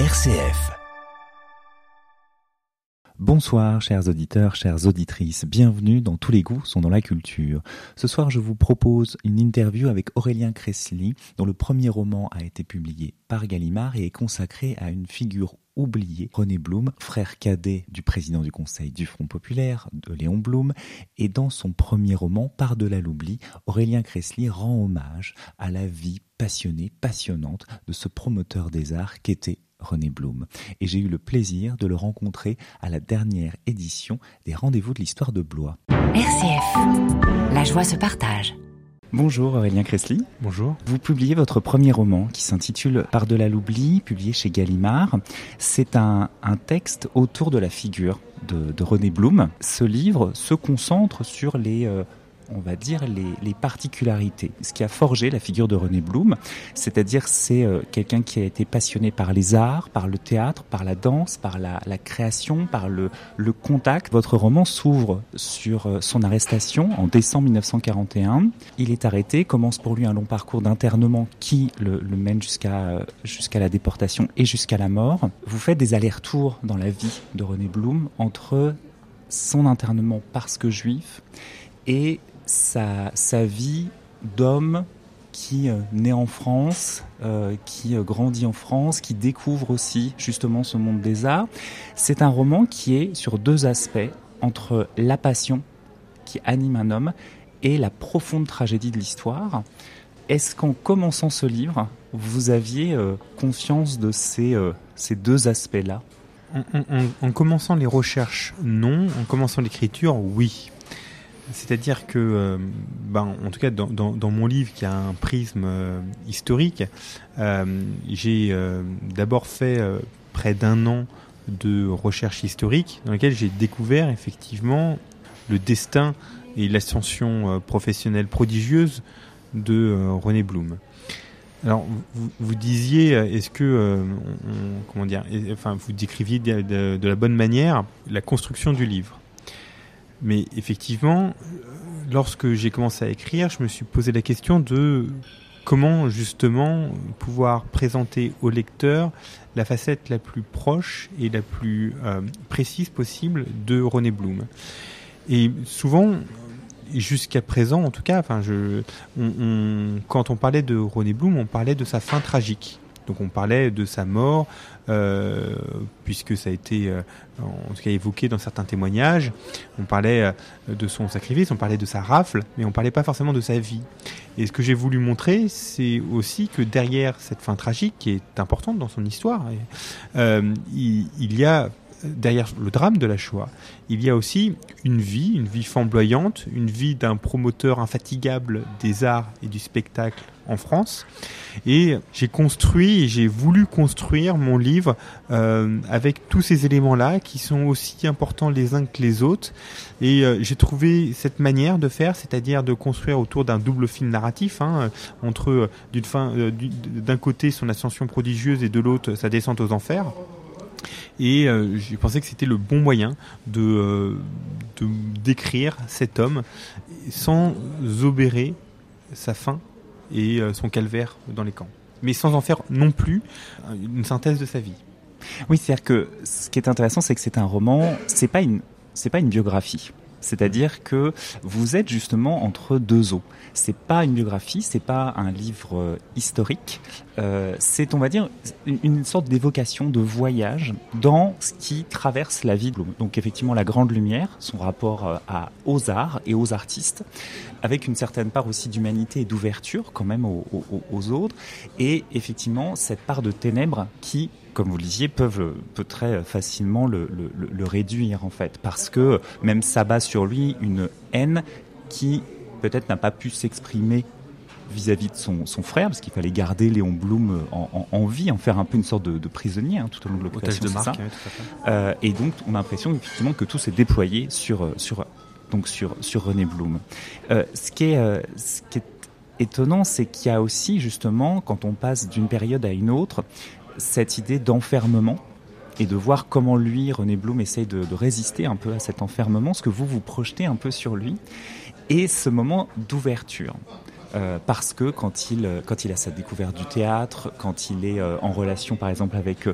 RCF. Bonsoir chers auditeurs, chères auditrices, bienvenue dans Tous les goûts sont dans la culture. Ce soir je vous propose une interview avec Aurélien Cressly dont le premier roman a été publié par Gallimard et est consacré à une figure oubliée, René Blum, frère cadet du président du Conseil du Front Populaire, de Léon Blum, et dans son premier roman, Par-delà l'oubli, Aurélien Cressly rend hommage à la vie passionnée, passionnante de ce promoteur des arts qu'était René Blum. Et j'ai eu le plaisir de le rencontrer à la dernière édition des Rendez-vous de l'Histoire de Blois. RCF, la joie se partage. Bonjour Aurélien Cressly. Bonjour. Vous publiez votre premier roman qui s'intitule Par-delà l'oubli, publié chez Gallimard. C'est un, un, texte autour de la figure de, de, René Blum. Ce livre se concentre sur les... Euh, on va dire, les, particularités. Ce qui a forgé la figure de René Blum, c'est-à-dire c'est euh, quelqu'un qui a été passionné par les arts, par le théâtre, par la danse, par la, création, par le, contact. Votre roman s'ouvre sur euh, son arrestation en décembre 1941. Il est arrêté, commence pour lui un long parcours d'internement qui le, le mène jusqu'à euh, jusqu'à la déportation et jusqu'à la mort. Vous faites des allers-retours dans la vie de René Blum entre son internement parce que juif et sa, sa vie d'homme qui euh, naît en France, euh, qui euh, grandit en France, qui découvre aussi justement ce monde des arts. C'est un roman qui est sur deux aspects, entre la passion qui anime un homme et la profonde tragédie de l'histoire. Est-ce qu'en commençant ce livre, vous aviez euh, conscience de ces, ces deux aspects-là? En, commençant les recherches, non. En commençant l'écriture, oui. C'est-à-dire que, euh, ben, en tout cas, dans, mon livre qui a un prisme euh, historique, euh, j'ai d'abord fait près d'un an de recherche historique dans laquelle j'ai découvert effectivement le destin et l'ascension professionnelle prodigieuse de René Blum. Alors, vous, disiez, est-ce que, comment dire, enfin, vous décriviez de la bonne manière la construction du livre. Mais effectivement, lorsque j'ai commencé à écrire, je me suis posé la question de comment justement pouvoir présenter au lecteur la facette la plus proche et la plus euh, précise possible de René Blum. Et souvent, jusqu'à présent, en tout cas, quand on parlait de René Blum, on parlait de sa fin tragique. Donc on parlait de sa mort, euh, puisque ça a été euh, en tout évoqué dans certains témoignages. On parlait euh, de son sacrifice, on parlait de sa rafle, mais on parlait pas forcément de sa vie. Et ce que j'ai voulu montrer, c'est aussi que derrière cette fin tragique, qui est importante dans son histoire, il y a derrière le drame de la Shoah, il y a aussi une vie, une vie flamboyante, une vie d'un promoteur infatigable des arts et du spectacle en France. Et j'ai construit et j'ai voulu construire mon livre euh, avec tous ces éléments-là qui sont aussi importants les uns que les autres. Et euh, j'ai trouvé cette manière de faire, c'est-à-dire de construire autour d'un double film narratif, hein, entre d'une fin, euh, d'un côté son ascension prodigieuse et de l'autre sa descente aux enfers et euh, j'ai pensé que c'était le bon moyen de, euh, de décrire cet homme sans obérer sa fin et euh, son calvaire dans les camps, mais sans en faire non plus une synthèse de sa vie. Oui, c'est-à-dire que ce qui est intéressant, c'est que c'est un roman, c'est pas une, c'est pas une biographie. C'est-à-dire que vous êtes justement entre deux eaux. C'est pas une biographie, c'est pas un livre euh, historique. Euh, c'est, on va dire, une, sorte d'évocation de voyage dans ce qui traverse la vie. Donc effectivement, la grande lumière, son rapport euh, aux arts et aux artistes, avec une certaine part aussi d'humanité et d'ouverture quand même aux, aux, aux autres, et effectivement cette part de ténèbres qui comme vous le disiez, peuvent peut très facilement le, le, le, réduire en fait, parce que même s'abat sur lui une haine qui peut-être n'a pas pu s'exprimer vis-à-vis de son, son frère, parce qu'il fallait garder Léon Blum en, en, en, vie, en faire un peu une sorte de, de prisonnier hein, tout au long de marque, oui, euh, et donc on a l'impression effectivement que tout s'est déployé sur sur donc sur sur René Blum. Euh, ce qui est euh, ce qui est étonnant, c'est qu'il y a aussi justement quand on passe d'une période à une autre cette idée d'enfermement et de voir comment lui, René Blum, essaye de, de, résister un peu à cet enfermement, ce que vous vous projetez un peu sur lui, et ce moment d'ouverture. Euh, parce que quand il, quand il a sa découverte du théâtre, quand il est en relation par exemple avec,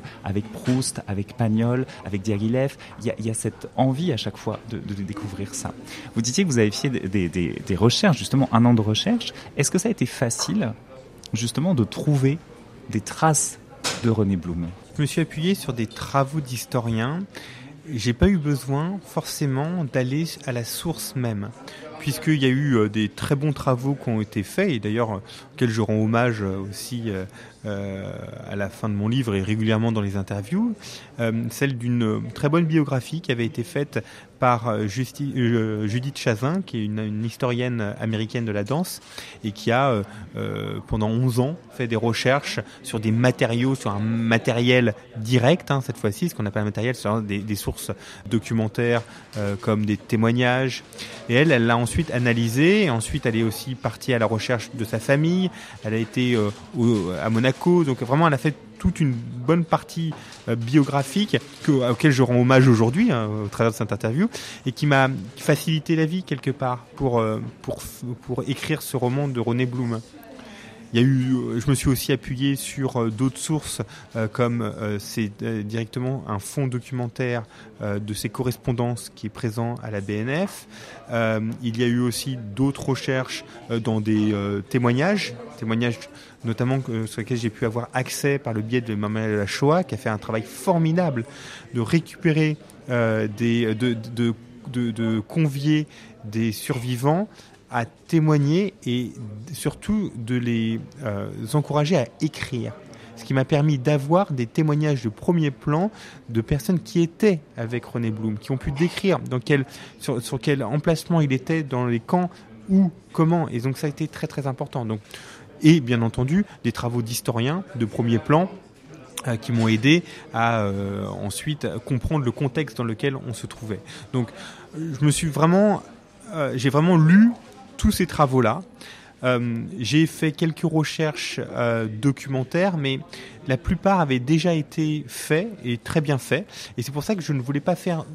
Proust, avec Pagnol, avec Diaghilev, il y a, cette envie à chaque fois de, découvrir ça. Vous disiez que vous avez fait des recherches, justement un an de recherche. Est-ce que ça a été facile justement de trouver des traces de René Blum? Je me suis appuyé sur des travaux d'historiens. J'ai pas eu besoin forcément d'aller à la source même puisqu'il y a eu euh, des très bons travaux qui ont été faits, et d'ailleurs, euh, auxquels je rends hommage euh, à la fin de mon livre et régulièrement dans les interviews, celle d'une très bonne biographie qui avait été faite par Judith Chazin, qui est une, historienne américaine de la danse, et qui a, pendant 11 ans, fait des recherches sur des matériaux, sur un matériel direct, hein, cette fois-ci, ce qu'on appelle un matériel, sur des, sources documentaires comme des témoignages. Et elle, elle l'a ensuite analysé. Et ensuite, elle est aussi partie à la recherche de sa famille. Elle a été euh, à Monaco. Donc vraiment, elle a fait toute une bonne partie euh, biographique que, auquel je rends hommage aujourd'hui hein, au travers de cette interview et qui m'a facilité la vie quelque part pour, euh, pour, pour écrire ce roman de René Blum. Il y a eu, je me suis aussi appuyé sur euh, d'autres sources, euh, comme euh, c'est directement un fonds documentaire de ses correspondances qui est présent à la BNF. il y a eu aussi d'autres recherches dans des témoignages, témoignages notamment sur lesquels j'ai pu avoir accès par le biais de Maman la Shoah, qui a fait un travail formidable de récupérer des, de, de, de, de convier des survivants à témoigner et surtout de les euh, encourager à écrire. Ce qui m'a permis d'avoir des témoignages de premier plan de personnes qui étaient avec René Blum, qui ont pu décrire dans quel, sur, quel emplacement il était dans les camps, où, comment. Et donc ça a été très très important. Donc, et bien entendu, des travaux d'historiens de premier plan euh, qui m'ont aidé à euh, ensuite comprendre le contexte dans lequel on se trouvait. Donc je me suis vraiment, j'ai vraiment lu tous ces travaux-là. Euh, j'ai fait quelques recherches euh, documentaires, mais la plupart avaient déjà été faits et très bien faits. Et c'est pour ça que je ne voulais pas faire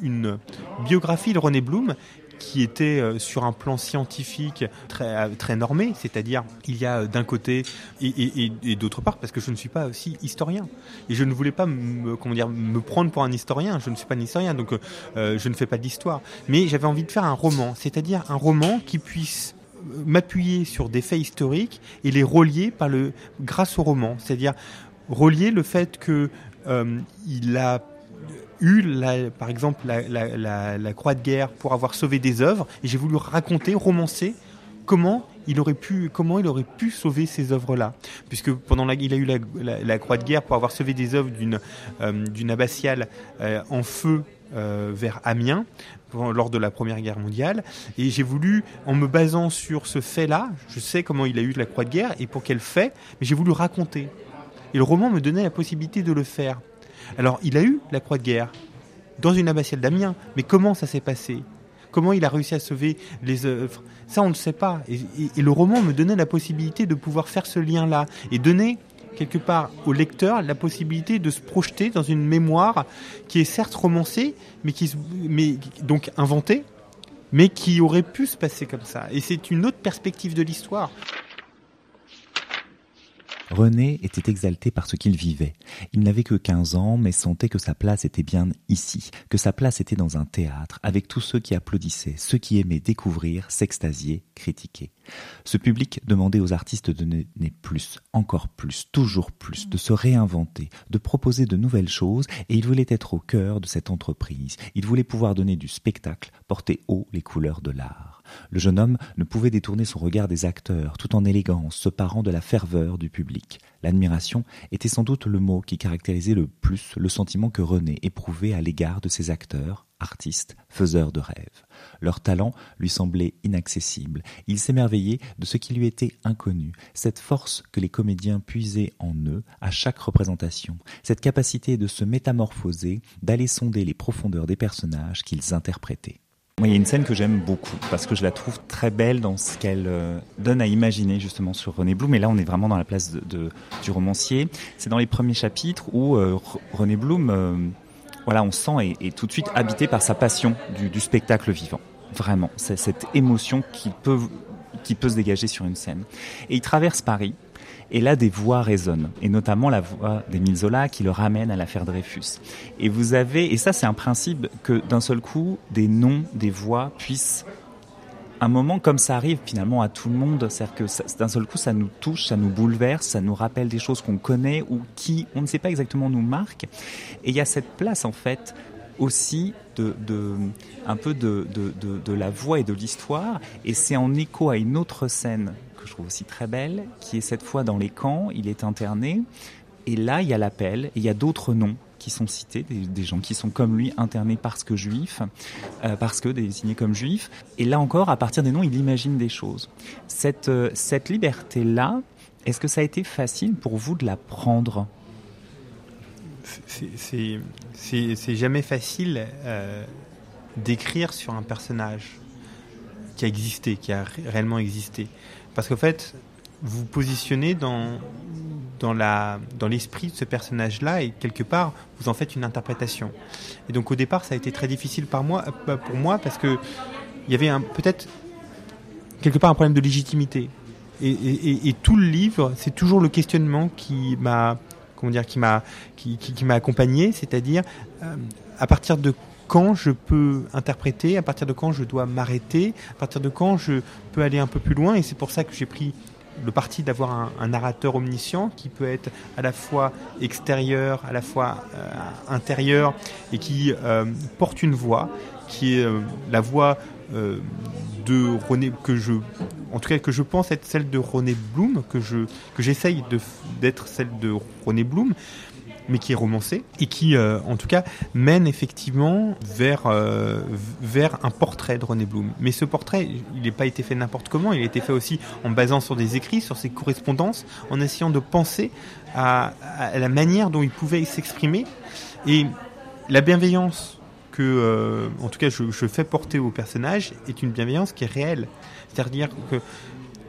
une biographie de René Blum qui était euh, sur un plan scientifique très, euh, très normé, c'est-à-dire il y a euh, d'un côté et, d'autre part, parce que je ne suis pas aussi historien. Et je ne voulais pas me, comment dire, me prendre pour un historien, je ne suis pas un historien, donc je ne fais pas d'histoire. Mais j'avais envie de faire un roman, c'est-à-dire un roman qui puisse m'appuyer sur des faits historiques et les relier par le, grâce au roman, c'est-à-dire relier le fait que il a eu, par exemple, la, croix de guerre pour avoir sauvé des œuvres, et j'ai voulu raconter, romancer comment il aurait pu, comment il aurait pu sauver ces œuvres-là, puisque pendant la, il a eu la, croix de guerre pour avoir sauvé des œuvres d'une euh, abbatiale euh, en feu euh, vers Amiens lors de la Première Guerre mondiale, et j'ai voulu, en me basant sur ce fait-là, je sais comment il a eu la croix de guerre et pour quel fait, mais j'ai voulu raconter. Et le roman me donnait la possibilité de le faire. Alors, il a eu la croix de guerre dans une abbatiale d'Amiens, mais comment ça s'est passé? Comment il a réussi à sauver les œuvres? Ça, on ne sait pas. Et, le roman me donnait la possibilité de pouvoir faire ce lien-là et donner quelque part au lecteur la possibilité de se projeter dans une mémoire qui est certes romancée, mais qui mais donc inventée, mais qui aurait pu se passer comme ça. Et c'est une autre perspective de l'histoire. René était exalté par ce qu'il vivait. Il n'avait que 15 ans, mais sentait que sa place était bien ici, que sa place était dans un théâtre, avec tous ceux qui applaudissaient, ceux qui aimaient découvrir, s'extasier, critiquer. Ce public demandait aux artistes de donner plus, encore plus, toujours plus, de se réinventer, de proposer de nouvelles choses, et il voulait être au cœur de cette entreprise. Il voulait pouvoir donner du spectacle, porter haut les couleurs de l'art. Le jeune homme ne pouvait détourner son regard des acteurs, tout en élégance, se parant de la ferveur du public. L'admiration était sans doute le mot qui caractérisait le plus le sentiment que René éprouvait à l'égard de ces acteurs, artistes, faiseurs de rêves. Leur talent lui semblait inaccessible. Il s'émerveillait de ce qui lui était inconnu, cette force que les comédiens puisaient en eux à chaque représentation, cette capacité de se métamorphoser, d'aller sonder les profondeurs des personnages qu'ils interprétaient. Il y a une scène que j'aime beaucoup parce que je la trouve très belle dans ce qu'elle euh, donne à imaginer justement sur René Blum. Et là, on est vraiment dans la place du romancier. C'est dans les premiers chapitres où euh, René Blum, euh, voilà, on sent est, tout de suite habité par sa passion du, spectacle vivant. Vraiment, c'est cette émotion qu'il peut qui peut se dégager sur une scène. Et il traverse Paris. Et là, des voix résonnent, et notamment la voix d'Émile Zola qui le ramène à l'affaire Dreyfus. Et vous avez, et ça c'est un principe que d'un seul coup, des noms, des voix puissent un moment comme ça arrive finalement à tout le monde, c'est-à-dire que d'un seul coup ça nous touche, ça nous bouleverse, ça nous rappelle des choses qu'on connaît ou qui, on ne sait pas exactement, nous marquent. Et il y a cette place en fait aussi de, un peu de, de, la voix et de l'histoire. Et c'est en écho à une autre scène je trouve aussi très belle, qui est cette fois dans les camps, il est interné. Et là, il y a l'appel, et il y a d'autres noms qui sont cités, des, gens qui sont comme lui internés parce que juifs, euh, parce que désignés comme juifs. Et là encore, à partir des noms, il imagine des choses. Cette, euh, liberté-là, est-ce que ça a été facile pour vous de la prendre? C'est jamais facile euh, d'écrire sur un personnage qui a existé, qui a réellement existé. Parce qu'en fait, vous positionnez dans, dans l'esprit de ce personnage-là et quelque part vous en faites une interprétation. Et donc au départ ça a été très difficile par moi, euh, pour moi parce que il y avait peut-être quelque part un problème de légitimité. Et, tout le livre c'est toujours le questionnement qui m'a comment dire qui m'a qui, m'a accompagné, c'est-à-dire euh, à partir de quand je peux interpréter, à partir de quand je dois m'arrêter, à partir de quand je peux aller un peu plus loin. Et c'est pour ça que j'ai pris le parti d'avoir un, narrateur omniscient qui peut être à la fois extérieur, à la fois euh, intérieur et qui euh, porte une voix, qui est euh, la voix de René que je en tout cas que je pense être celle de René Bloom que je que j'essaye d'être celle de René Bloom mais qui est romancé et qui, euh, en tout cas, mène effectivement vers euh, vers un portrait de René Blum. Mais ce portrait, il n'a pas été fait n'importe comment. Il a été fait aussi en basant sur des écrits, sur ses correspondances, en essayant de penser à, la manière dont il pouvait s'exprimer et la bienveillance que, euh, en tout cas, je, je, fais porter au personnage est une bienveillance qui est réelle. C'est-à-dire que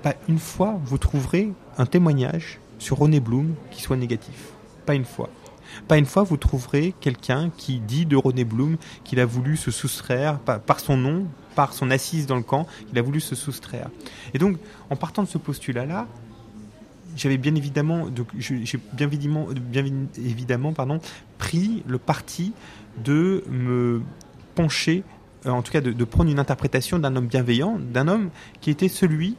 pas une fois vous trouverez un témoignage sur René Blum qui soit négatif. Pas une fois. Pas une fois, vous trouverez quelqu'un qui dit de René Blum qu'il a voulu se soustraire par, son nom, par son assise dans le camp, qu'il a voulu se soustraire. Et donc, en partant de ce postulat-là, j'avais bien évidemment, j'ai bien évidemment, bien évidemment pardon, pris le parti de me pencher, euh, en tout cas de, de prendre une interprétation d'un homme bienveillant, d'un homme qui était celui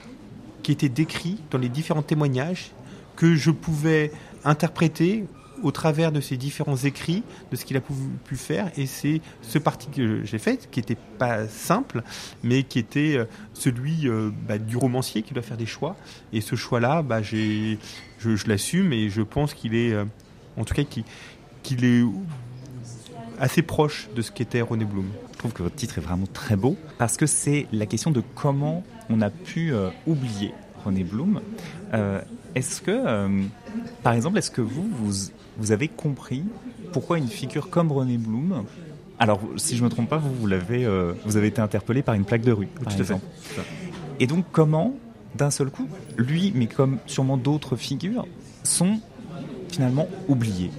qui était décrit dans les différents témoignages que je pouvais interpréter au travers de ses différents écrits, de ce qu'il a pu, faire, et c'est ce parti que j'ai fait, qui n'était pas simple, mais qui était euh, celui euh, bah, du romancier qui doit faire des choix. Et ce choix-là, bah, je, l'assume et je pense qu'il est, euh, en tout cas, qu'il est assez proche de ce qu'était René Blum. Je trouve que votre titre est vraiment très beau parce que c'est la question de comment on a pu oublier René Blum. est-ce que, par exemple, est-ce que vous, vous, vous avez compris pourquoi une figure comme René Blum. Alors, si je ne me trompe pas, vous, vous, l'avez, euh, vous avez été interpellé par une plaque de rue, par exemple. Et donc, comment, d'un seul coup, lui, mais comme sûrement d'autres figures, sont finalement oubliés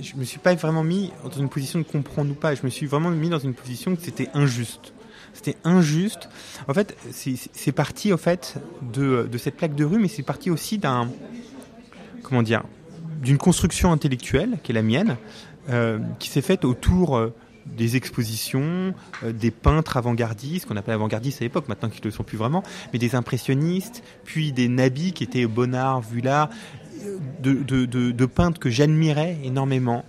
Je me suis pas vraiment mis dans une position de comprendre ou pas. Je me suis vraiment mis dans une position que c'était injuste. C'était injuste. En fait, c'est parti, en fait, de, cette plaque de rue, mais c'est parti aussi d'un, comment dire, d'une construction intellectuelle qui est la mienne, euh, qui s'est faite autour euh, des expositions, euh, des peintres avant-gardistes, qu'on appelait avant-gardistes à l'époque, maintenant qu'ils ne le sont plus vraiment, mais des impressionnistes, puis des nabis qui étaient Bonnard, de, de, peintres que j'admirais énormément,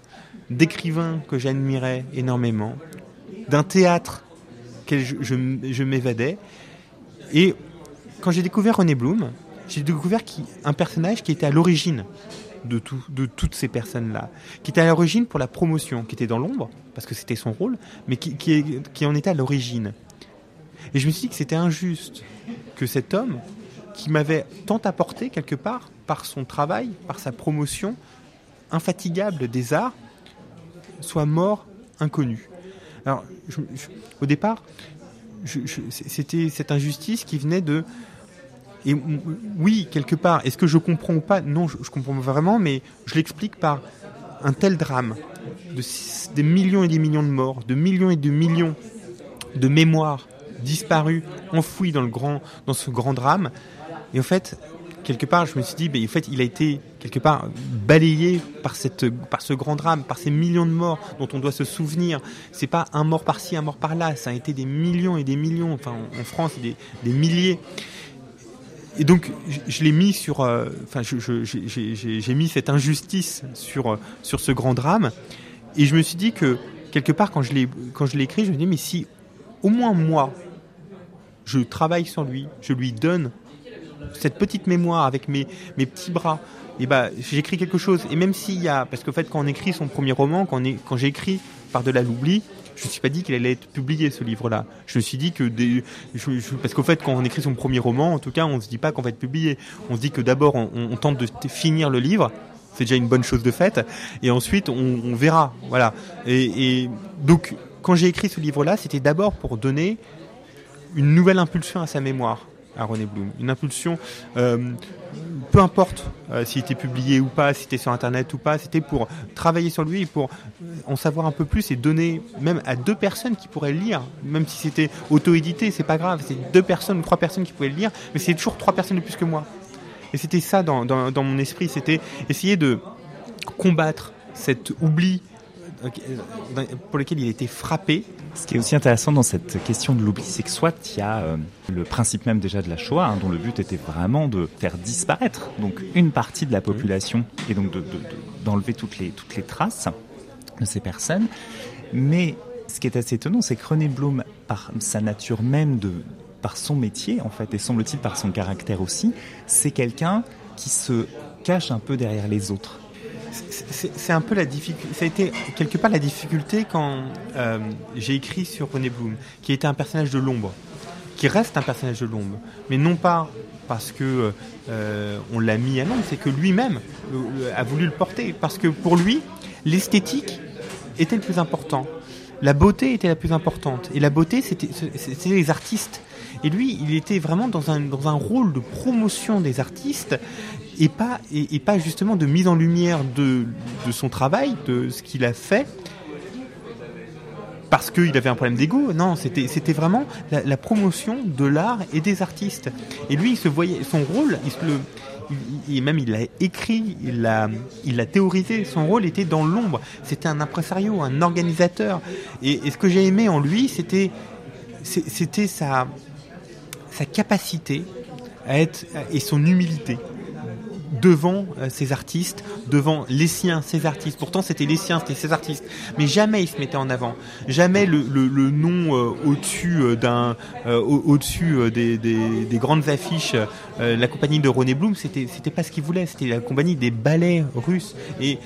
d'écrivains que j'admirais énormément, d'un théâtre je, m'évadais. Et quand j'ai découvert René Blum, j'ai découvert un personnage qui était à l'origine de, tout, de toutes ces personnes-là, qui était à l'origine pour la promotion, qui était dans l'ombre, parce que c'était son rôle, mais qui, qui, qui en était à l'origine. Et je me suis dit que c'était injuste que cet homme, qui m'avait tant apporté quelque part par son travail, par sa promotion infatigable des arts, soit mort inconnu. Alors, au départ, c'était cette injustice qui venait de et oui, quelque part, est-ce que je comprends ou pas? Non, je, comprends vraiment, mais je l'explique par un tel drame, de des millions et des millions de morts, de millions et de millions de mémoires disparu, enfoui dans dans ce grand drame. Et en fait, quelque part, je me suis dit, ben, en fait, il a été quelque part balayé par cette, par ce grand drame, par ces millions de morts dont on doit se souvenir. C'est pas un mort par-ci, un mort par-là. Ça a été des millions et des millions. Enfin, en France, des, des milliers. Et donc, je, l'ai mis sur, euh, j'ai mis cette injustice sur sur ce grand drame. Et je me suis dit que quelque part, quand je l'ai quand je l'ai écrit, je me dis, mais si au moins moi, je travaille sur lui, je lui donne cette petite mémoire avec mes, mes petits bras, et bah, j'écris quelque chose. Et même s'il y a, parce qu'en fait, quand on écrit son premier roman, quand, j'ai écrit Par-delà l'oubli, je ne suis pas dit qu'il allait être publié ce livre-là. Je me suis dit que parce qu'au fait, quand on écrit son premier roman, en tout cas, on se dit pas qu'on va être publié. On se dit que d'abord, on, tente de finir le livre. C'est déjà une bonne chose de faite. Et ensuite, on, verra. Voilà. Et donc, quand j'ai écrit ce livre-là, c'était d'abord pour donner une nouvelle impulsion à sa mémoire à René Blum. Une impulsion, euh, peu importe euh, s'il était publié ou pas, si c'était sur Internet ou pas, c'était pour travailler sur lui pour en savoir un peu plus et donner même à deux personnes qui pourraient le lire, même si c'était auto-édité, c'est pas grave, c'est deux personnes ou trois personnes qui pouvaient le lire, mais c'est toujours trois personnes de plus que moi. Et c'était ça dans, dans, mon esprit, c'était essayer de combattre cet oubli pour lequel il a été frappé. Ce qui est aussi intéressant dans cette question de l'oubli, c'est que soit il y a euh, le principe même déjà de la Shoah, hein, dont le but était vraiment de faire disparaître donc une partie de la population et donc d'enlever de, toutes les traces de ces personnes. Mais ce qui est assez étonnant, c'est que René Blum, par sa nature même par son métier en fait et semble-t-il par son caractère aussi, c'est quelqu'un qui se cache un peu derrière les autres c'est un peu la difficulté. Ça a été quelque part la difficulté quand euh, j'ai écrit sur René Bloom, qui était un personnage de l'ombre, qui reste un personnage de l'ombre, mais non pas parce que euh, l'a mis à l'ombre, c'est que lui-même euh, a voulu le porter, parce que pour lui, l'esthétique était le plus important, la beauté était la plus importante, et la beauté, c'était les artistes. Et lui, il était vraiment dans un rôle de promotion des artistes et pas, et, pas justement de mise en lumière de, de son travail, de ce qu'il a fait, parce qu'il avait un problème d'ego. Non, c'était vraiment la, promotion de l'art et des artistes. Et lui, il se voyait son rôle, il le il, même il l'a écrit, il l'a il l'a théorisé. Son rôle était dans l'ombre. C'était un impresario, un organisateur. Et, et ce que j'ai aimé en lui, c'était c'était sa sa capacité à être et son humilité devant euh, ces artistes, devant les siens, ces artistes. Pourtant, c'était les siens, c'était ces artistes. Mais jamais il se mettait en avant. Jamais le, nom euh, au-dessus euh, des, des, des, grandes affiches, la compagnie de René Blum, c'était, c'était pas ce qu'il voulait. C'était la compagnie des ballets russes. Et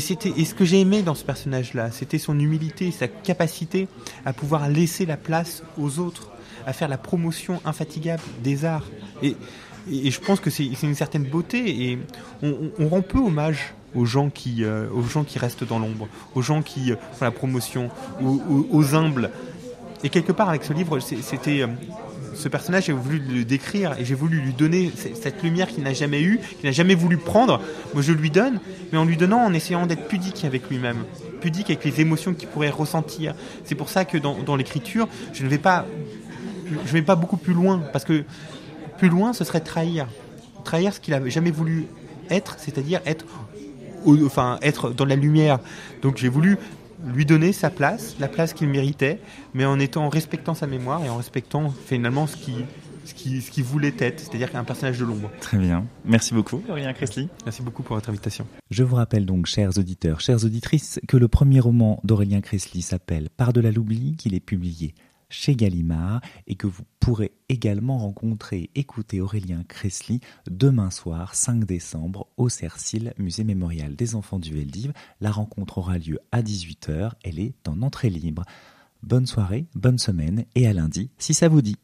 c'était et ce que j'ai aimé dans ce personnage-là, c'était son humilité, sa capacité à pouvoir laisser la place aux autres, à faire la promotion infatigable des arts. Et et, je pense que c'est une certaine beauté et on, rend peu hommage aux gens qui, euh, aux gens qui restent dans l'ombre, aux gens qui euh, font la promotion, aux, humbles. Et quelque part avec ce livre, c'était euh, ce personnage, j'ai voulu le décrire et j'ai voulu lui donner cette lumière qu'il n'a jamais eue, qu'il n'a jamais voulu prendre. Moi, je lui donne, mais en lui donnant, en essayant d'être pudique avec lui-même, pudique avec les émotions qu'il pourrait ressentir. C'est pour ça que dans, l'écriture, je ne vais pas, je vais pas beaucoup plus loin parce que plus loin, ce serait trahir. Trahir ce qu'il avait jamais voulu être, c'est-à-dire être, enfin, être dans la lumière. Donc j'ai voulu lui donner sa place, la place qu'il méritait, mais en étant en respectant sa mémoire et en respectant finalement ce qui ce qui, ce qui voulait être, c'est-à-dire un personnage de l'ombre. Très bien. Merci beaucoup, Aurélien Cressly. Merci beaucoup pour votre invitation. Je vous rappelle donc, chers auditeurs, chères auditrices, que le premier roman d'Aurélien Cressly s'appelle Par-delà l'oubli, qu'il est publié chez Gallimard et que vous pourrez également rencontrer écouter Aurélien Cressly demain soir 5 décembre au Cercil, musée mémorial des enfants du Veldiv. La rencontre aura lieu à 18h, elle est en entrée libre. Bonne soirée, bonne semaine et à lundi si ça vous dit.